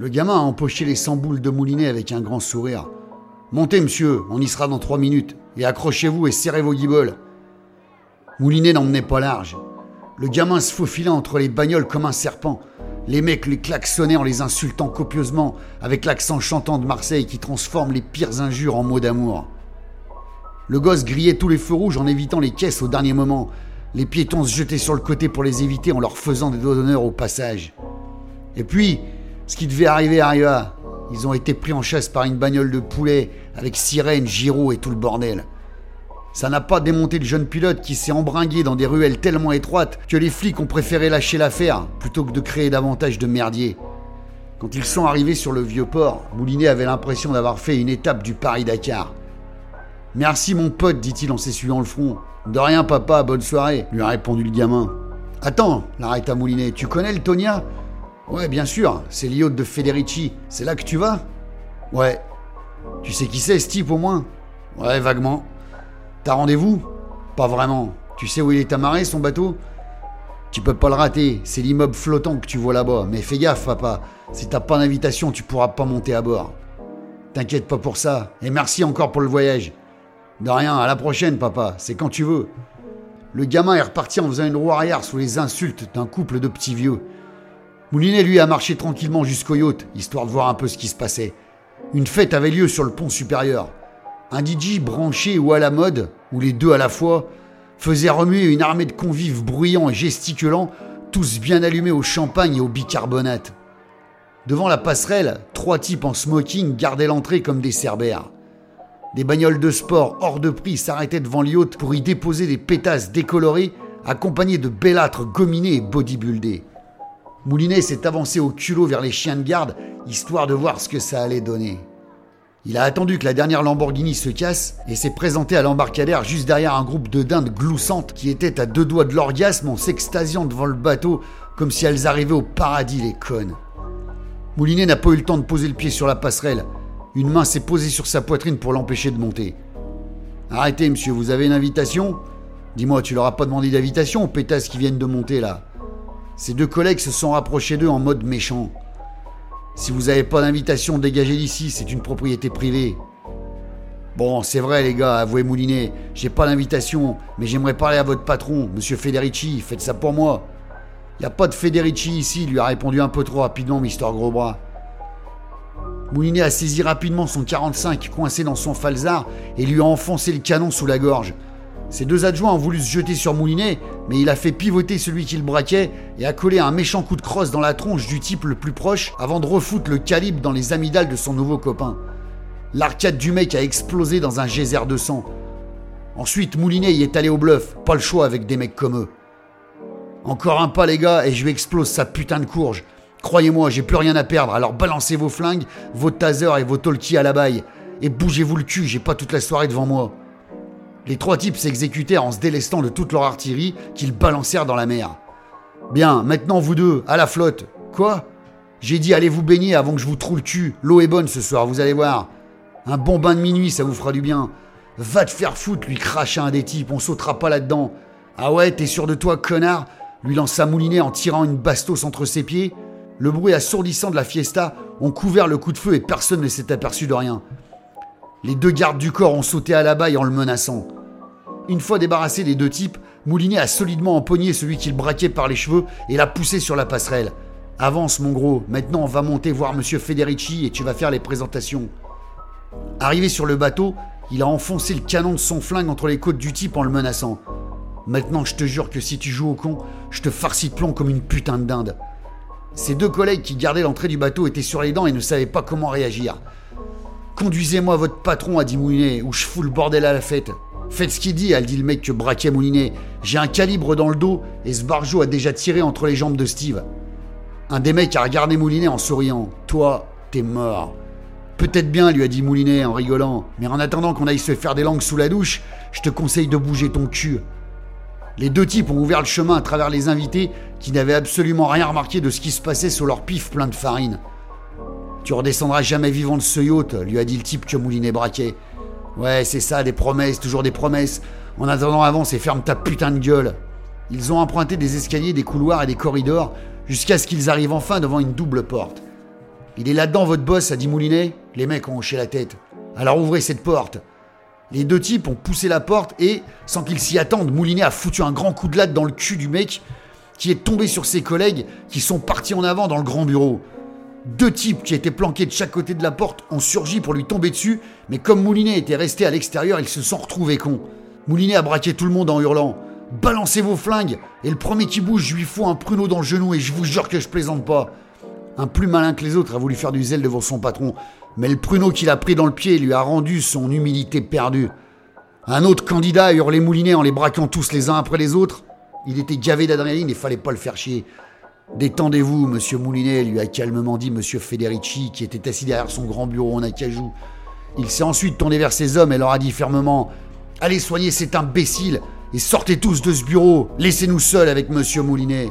Le gamin a empoché les 100 boules de moulinet avec un grand sourire. Montez, monsieur, on y sera dans trois minutes. Et accrochez-vous et serrez vos guiboles. Moulinet n'emmenait pas large. Le gamin se faufilait entre les bagnoles comme un serpent. Les mecs les klaxonnaient en les insultant copieusement, avec l'accent chantant de Marseille qui transforme les pires injures en mots d'amour. Le gosse grillait tous les feux rouges en évitant les caisses au dernier moment. Les piétons se jetaient sur le côté pour les éviter en leur faisant des doigts d'honneur au passage. Et puis, ce qui devait arriver arriva. Ils ont été pris en chasse par une bagnole de poulet avec sirène, gyro et tout le bordel. Ça n'a pas démonté le jeune pilote qui s'est embringué dans des ruelles tellement étroites que les flics ont préféré lâcher l'affaire plutôt que de créer davantage de merdier. Quand ils sont arrivés sur le vieux port, Moulinet avait l'impression d'avoir fait une étape du Paris-Dakar. Merci mon pote, dit-il en s'essuyant le front. De rien papa, bonne soirée, lui a répondu le gamin. Attends, l'arrêta Moulinet, tu connais le Tonia? Ouais, bien sûr, c'est l'yacht de Federici. C'est là que tu vas Ouais. Tu sais qui c'est, ce type, au moins Ouais, vaguement. T'as rendez-vous Pas vraiment. Tu sais où il est amarré, son bateau Tu peux pas le rater, c'est l'immeuble flottant que tu vois là-bas. Mais fais gaffe, papa. Si t'as pas d'invitation, tu pourras pas monter à bord. T'inquiète pas pour ça. Et merci encore pour le voyage. De rien, à la prochaine, papa. C'est quand tu veux. Le gamin est reparti en faisant une roue arrière sous les insultes d'un couple de petits vieux. Moulinet, lui, a marché tranquillement jusqu'au yacht, histoire de voir un peu ce qui se passait. Une fête avait lieu sur le pont supérieur. Un DJ branché ou à la mode, ou les deux à la fois, faisait remuer une armée de convives bruyants et gesticulants, tous bien allumés au champagne et au bicarbonate. Devant la passerelle, trois types en smoking gardaient l'entrée comme des cerbères. Des bagnoles de sport hors de prix s'arrêtaient devant l'yacht pour y déposer des pétasses décolorées, accompagnées de bellâtres gominés et bodybuildés. Moulinet s'est avancé au culot vers les chiens de garde, histoire de voir ce que ça allait donner. Il a attendu que la dernière Lamborghini se casse et s'est présenté à l'embarcadère juste derrière un groupe de dindes gloussantes qui étaient à deux doigts de l'orgasme en s'extasiant devant le bateau comme si elles arrivaient au paradis, les connes. Moulinet n'a pas eu le temps de poser le pied sur la passerelle. Une main s'est posée sur sa poitrine pour l'empêcher de monter. Arrêtez, monsieur, vous avez une invitation? Dis-moi, tu leur as pas demandé d'invitation aux pétasses qui viennent de monter là? Ses deux collègues se sont rapprochés d'eux en mode méchant. Si vous n'avez pas d'invitation, dégagez d'ici, c'est une propriété privée. Bon, c'est vrai les gars, avouez Moulinet, j'ai pas d'invitation, mais j'aimerais parler à votre patron, monsieur Federici, faites ça pour moi. Y a pas de Federici ici, lui a répondu un peu trop rapidement Mister Grosbras. Moulinet a saisi rapidement son 45 coincé dans son falzar et lui a enfoncé le canon sous la gorge. Ses deux adjoints ont voulu se jeter sur Moulinet, mais il a fait pivoter celui qui le braquait et a collé un méchant coup de crosse dans la tronche du type le plus proche avant de refoutre le calibre dans les amygdales de son nouveau copain. L'arcade du mec a explosé dans un geyser de sang. Ensuite, Moulinet y est allé au bluff, pas le choix avec des mecs comme eux. Encore un pas, les gars, et je lui explose sa putain de courge. Croyez-moi, j'ai plus rien à perdre, alors balancez vos flingues, vos tasers et vos talkies à la baille. Et bougez-vous le cul, j'ai pas toute la soirée devant moi. Les trois types s'exécutèrent en se délestant de toute leur artillerie qu'ils balancèrent dans la mer. Bien, maintenant vous deux, à la flotte. Quoi? J'ai dit allez vous baigner avant que je vous trouve le cul. L'eau est bonne ce soir, vous allez voir. Un bon bain de minuit, ça vous fera du bien. Va te faire foutre, lui cracha un des types, on sautera pas là-dedans. Ah ouais, t'es sûr de toi, connard? Lui lança Moulinet en tirant une bastos entre ses pieds. Le bruit assourdissant de la fiesta ont couvert le coup de feu et personne ne s'est aperçu de rien. Les deux gardes du corps ont sauté à la baille en le menaçant. Une fois débarrassé des deux types, Moulinet a solidement empoigné celui qu'il braquait par les cheveux et l'a poussé sur la passerelle. Avance, mon gros, maintenant on va monter voir monsieur Federici et tu vas faire les présentations. Arrivé sur le bateau, il a enfoncé le canon de son flingue entre les côtes du type en le menaçant. Maintenant, je te jure que si tu joues au con, je te farcis de plomb comme une putain de dinde. Ses deux collègues qui gardaient l'entrée du bateau étaient sur les dents et ne savaient pas comment réagir. Conduisez-moi votre patron, a dit Moulinet, ou je fous le bordel à la fête. Faites ce qu'il dit, a dit le mec que braquait Moulinet. J'ai un calibre dans le dos et ce barjot a déjà tiré entre les jambes de Steve. Un des mecs a regardé Moulinet en souriant. Toi, t'es mort. Peut-être bien, lui a dit Moulinet en rigolant, mais en attendant qu'on aille se faire des langues sous la douche, je te conseille de bouger ton cul. Les deux types ont ouvert le chemin à travers les invités qui n'avaient absolument rien remarqué de ce qui se passait sous leur pif plein de farine. Tu redescendras jamais vivant de ce yacht, lui a dit le type que Moulinet braquait. Ouais, c'est ça, des promesses, toujours des promesses. En attendant, avance et ferme ta putain de gueule. Ils ont emprunté des escaliers, des couloirs et des corridors jusqu'à ce qu'ils arrivent enfin devant une double porte. Il est là-dedans, votre boss, a dit Moulinet. Les mecs ont hoché la tête. Alors ouvrez cette porte. Les deux types ont poussé la porte et, sans qu'ils s'y attendent, Moulinet a foutu un grand coup de latte dans le cul du mec qui est tombé sur ses collègues qui sont partis en avant dans le grand bureau. Deux types qui étaient planqués de chaque côté de la porte ont surgi pour lui tomber dessus, mais comme Moulinet était resté à l'extérieur, ils se sont retrouvés cons. Moulinet a braqué tout le monde en hurlant Balancez vos flingues Et le premier qui bouge, je lui fous un pruneau dans le genou et je vous jure que je plaisante pas. Un plus malin que les autres a voulu faire du zèle devant son patron, mais le pruneau qu'il a pris dans le pied lui a rendu son humilité perdue. Un autre candidat a hurlé Moulinet en les braquant tous les uns après les autres. Il était gavé d'adrénaline et fallait pas le faire chier. Détendez-vous, monsieur Moulinet, lui a calmement dit monsieur Federici, qui était assis derrière son grand bureau en acajou. Il s'est ensuite tourné vers ses hommes et leur a dit fermement Allez soigner cet imbécile et sortez tous de ce bureau, laissez-nous seuls avec monsieur Moulinet.